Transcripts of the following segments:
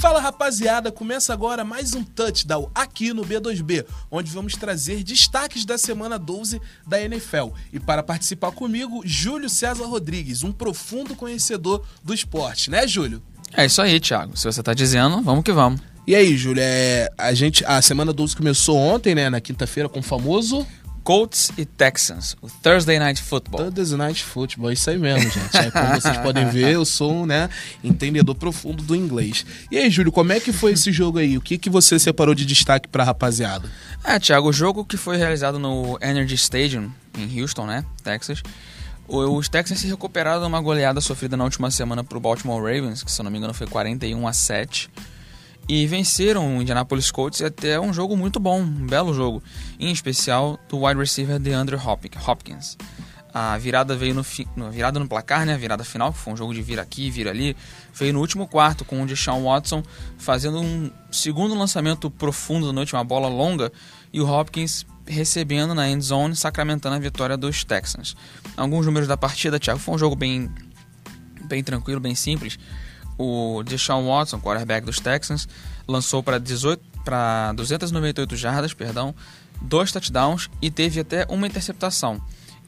Fala rapaziada, começa agora mais um touchdown aqui no B2B, onde vamos trazer destaques da semana 12 da NFL. E para participar comigo, Júlio César Rodrigues, um profundo conhecedor do esporte, né, Júlio? É isso aí, Thiago. Se você tá dizendo, vamos que vamos. E aí, Júlio, é, a gente a semana 12 começou ontem, né, na quinta-feira com o famoso Colts e Texans, o Thursday Night Football. Thursday Night Football, isso aí mesmo, gente. É, como vocês podem ver, eu sou um né, entendedor profundo do inglês. E aí, Júlio, como é que foi esse jogo aí? O que, que você separou de destaque pra rapaziada? É, Thiago, o jogo que foi realizado no Energy Stadium, em Houston, né, Texas, os Texans se recuperaram de uma goleada sofrida na última semana pro Baltimore Ravens, que se eu não me engano foi 41 a 7 e venceram o Indianapolis Colts até um jogo muito bom, um belo jogo, em especial do wide receiver DeAndre Hopkins. A virada veio no, fi, no virada no placar, né? A virada final, que foi um jogo de vira aqui, vira ali, veio no último quarto com o Deshaun Watson fazendo um segundo lançamento profundo da noite, uma bola longa, e o Hopkins recebendo na end zone, sacramentando a vitória dos Texans. Alguns números da partida, Thiago, foi um jogo bem bem tranquilo, bem simples o Deshaun Watson, quarterback dos Texans, lançou para 18 para 298 jardas, perdão, dois touchdowns e teve até uma interceptação.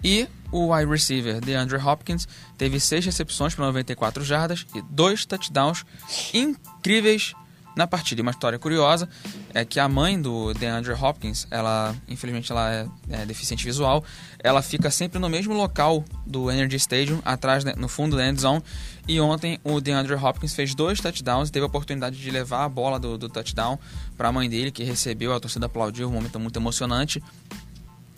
E o wide receiver DeAndre Hopkins teve seis recepções para 94 jardas e dois touchdowns incríveis na partida. Uma história curiosa é que a mãe do DeAndre Hopkins, ela, infelizmente, ela é, é deficiente visual, ela fica sempre no mesmo local do Energy Stadium, atrás, né, no fundo da end zone. E ontem o DeAndre Hopkins fez dois touchdowns e teve a oportunidade de levar a bola do, do touchdown para a mãe dele, que recebeu, a torcida aplaudiu, um momento muito emocionante.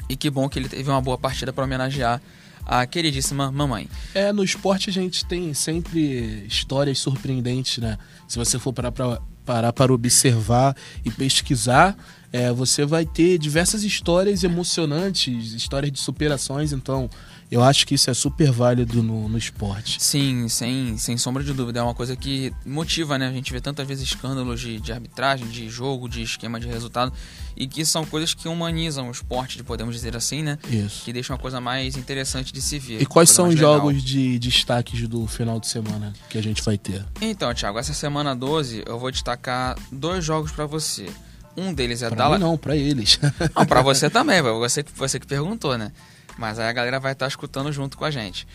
E que bom que ele teve uma boa partida para homenagear a queridíssima mamãe. É, no esporte a gente tem sempre histórias surpreendentes, né? Se você for parar para parar para observar e pesquisar, é, você vai ter diversas histórias emocionantes, histórias de superações. Então, eu acho que isso é super válido no, no esporte. Sim, sem, sem sombra de dúvida. É uma coisa que motiva, né? A gente vê tantas vezes escândalos de, de arbitragem, de jogo, de esquema de resultado. E que são coisas que humanizam o esporte, podemos dizer assim, né? Isso. Que deixam a coisa mais interessante de se ver. E quais são os jogos de destaques do final de semana que a gente vai ter? Então, Thiago, essa semana 12 eu vou destacar dois jogos para você. Um deles é pra Dallas. Mim não, para eles. Não, para você também, você, você que perguntou, né? Mas aí a galera vai estar tá escutando junto com a gente.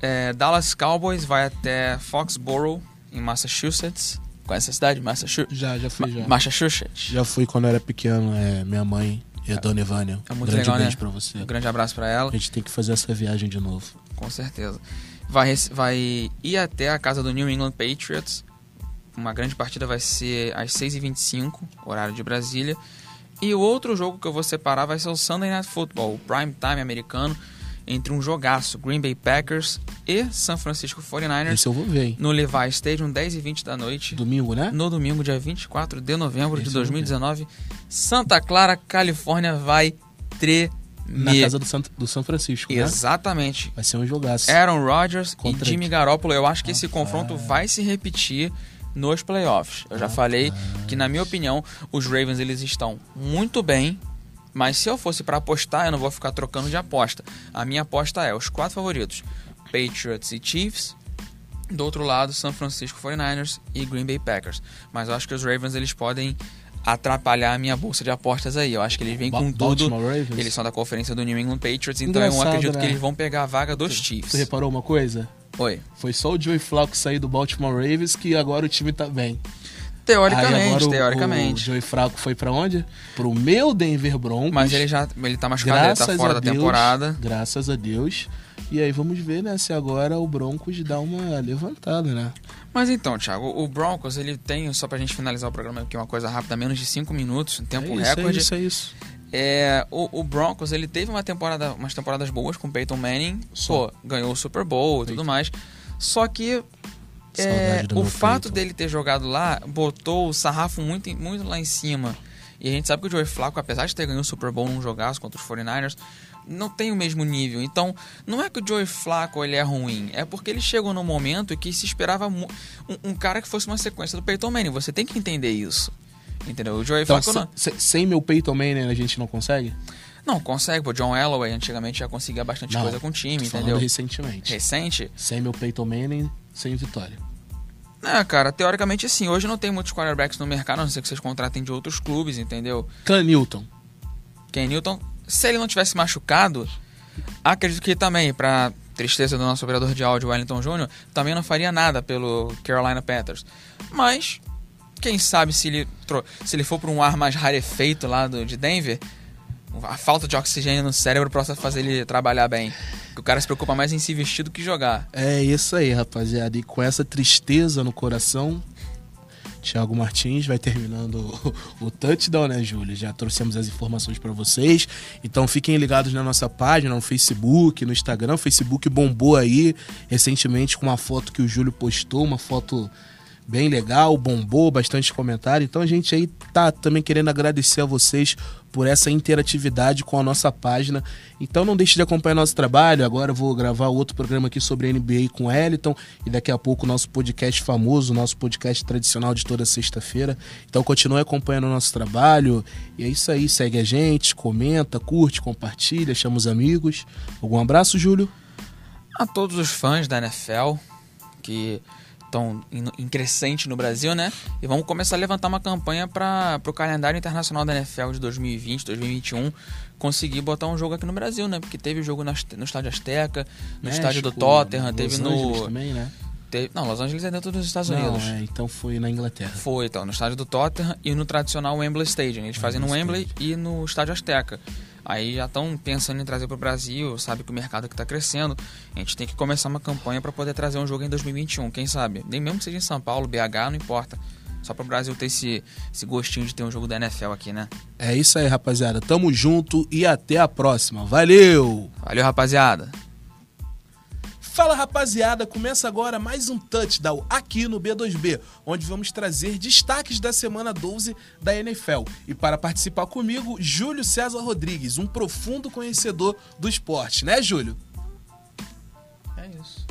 É, Dallas Cowboys vai até Foxborough, em Massachusetts. Conhece essa cidade? Massachusetts? Já, já fui, já. Massachusetts. Já fui quando era pequeno, é, minha mãe e a dona Ivânia. É muito grande legal, beijo né? pra você. Um grande abraço para ela. A gente tem que fazer essa viagem de novo. Com certeza. Vai, vai ir até a casa do New England Patriots. Uma grande partida vai ser às 6h25, horário de Brasília. E o outro jogo que eu vou separar vai ser o Sunday Night Football, o prime time americano, entre um jogaço Green Bay Packers e San Francisco 49ers. Esse eu vou ver, hein? No Levi Stadium, 10 e 20 da noite. Domingo, né? No domingo, dia 24 de novembro Esse de eu vou 2019. Santa Clara, Califórnia vai tremer. Na casa do, Santo, do São Francisco, né? Exatamente. Vai ser um jogaço. Aaron Rodgers Contra e Jimmy Garoppolo. Eu acho que esse confronto vai se repetir nos playoffs. Eu já falei que, na minha opinião, os Ravens eles estão muito bem, mas se eu fosse para apostar, eu não vou ficar trocando de aposta. A minha aposta é os quatro favoritos: Patriots e Chiefs. Do outro lado, San Francisco 49ers e Green Bay Packers. Mas eu acho que os Ravens eles podem atrapalhar a minha bolsa de apostas aí. Eu acho que eles vêm com tudo. Eles são da conferência do New England Patriots, então eu Engraçado, acredito né? que eles vão pegar a vaga dos Tu Chiefs. reparou uma coisa? Oi. Foi só o Joey Flacco sair do Baltimore Ravens que agora o time tá bem. Teoricamente, o- teoricamente. O Joey Flacco foi pra onde? Pro meu Denver Broncos. Mas ele já ele tá machucado, ele graças tá fora da Deus, temporada. Graças a Deus. E aí vamos ver, né, se agora o Broncos dá uma levantada, né? Mas então, Thiago, o Broncos, ele tem, só pra gente finalizar o programa aqui, uma coisa rápida, menos de 5 minutos, um tempo é isso, recorde. É isso, é isso. É, o, o Broncos, ele teve uma temporada, umas temporadas boas com o Peyton Manning, Só. pô, ganhou o Super Bowl e tudo mais. Só que é, o fato Peyton. dele ter jogado lá botou o sarrafo muito, muito lá em cima. E a gente sabe que o Joey Flacco, apesar de ter ganhado o Super Bowl num jogaço contra os 49ers, não tem o mesmo nível. Então, não é que o Joey Flacco ele é ruim, é porque ele chegou num momento que se esperava um, um cara que fosse uma sequência do Peyton Manning. Você tem que entender isso. Entendeu? O Joey Então, Flacco não, se- se- sem meu Peyton Manning a gente não consegue? não consegue. O John Elway antigamente já conseguia bastante Não, coisa com o time, entendeu? recentemente. Recente. Sem meu Peyton Manning, sem vitória. É, cara, teoricamente sim. Hoje não tem muitos quarterbacks no mercado, a não ser que vocês contratem de outros clubes, entendeu? Cam Newton. Ken Newton, se ele não tivesse machucado, acredito que também, pra tristeza do nosso operador de áudio, Wellington Jr., também não faria nada pelo Carolina Panthers. Mas, quem sabe se ele, se ele for para um ar mais rarefeito lá do, de Denver, a falta de oxigênio no cérebro possa fazer ele trabalhar bem. O cara se preocupa mais em se vestir do que jogar. É isso aí, rapaziada. E com essa tristeza no coração, Thiago Martins vai terminando o, o touchdown, né, Júlio? Já trouxemos as informações para vocês. Então fiquem ligados na nossa página, no Facebook, no Instagram. O Facebook bombou aí recentemente com uma foto que o Júlio postou, uma foto bem legal, bombou, bastante comentário. Então a gente aí tá também querendo agradecer a vocês por essa interatividade com a nossa página. Então não deixe de acompanhar nosso trabalho. Agora eu vou gravar outro programa aqui sobre NBA com o Eliton e daqui a pouco nosso podcast famoso, nosso podcast tradicional de toda sexta-feira. Então continue acompanhando o nosso trabalho. E é isso aí, segue a gente, comenta, curte, compartilha, chama os amigos. Algum abraço, Júlio? A todos os fãs da NFL que estão em, crescente no Brasil, né? E vamos começar a levantar uma campanha para o calendário internacional da NFL de 2020, 2021 conseguir botar um jogo aqui no Brasil, né? Porque teve jogo na- no Estádio Azteca, no estádio do México, Tottenham, Los teve Angeles no. também, né? teve- não, Los Angeles é dentro dos Estados Não, Unidos. é, então foi na Inglaterra. Foi, então, no estádio do Tottenham e no tradicional Wembley Stadium. Eles fazem no Wembley e no estádio Azteca. Aí já estão pensando em trazer para o Brasil, sabe que o mercado aqui está crescendo. A gente tem que começar uma campanha para poder trazer um jogo em 2021, quem sabe? Nem mesmo que seja em São Paulo, BH, não importa. Só para o Brasil ter esse, esse gostinho de ter um jogo da NFL aqui, né? É isso aí, rapaziada. Tamo junto e até a próxima. Valeu! Valeu, rapaziada! Fala rapaziada, começa agora mais um touchdown aqui no B2B, onde vamos trazer destaques da semana 12 da NFL. E para participar comigo, Júlio César Rodrigues, um profundo conhecedor do esporte, né, Júlio? É isso.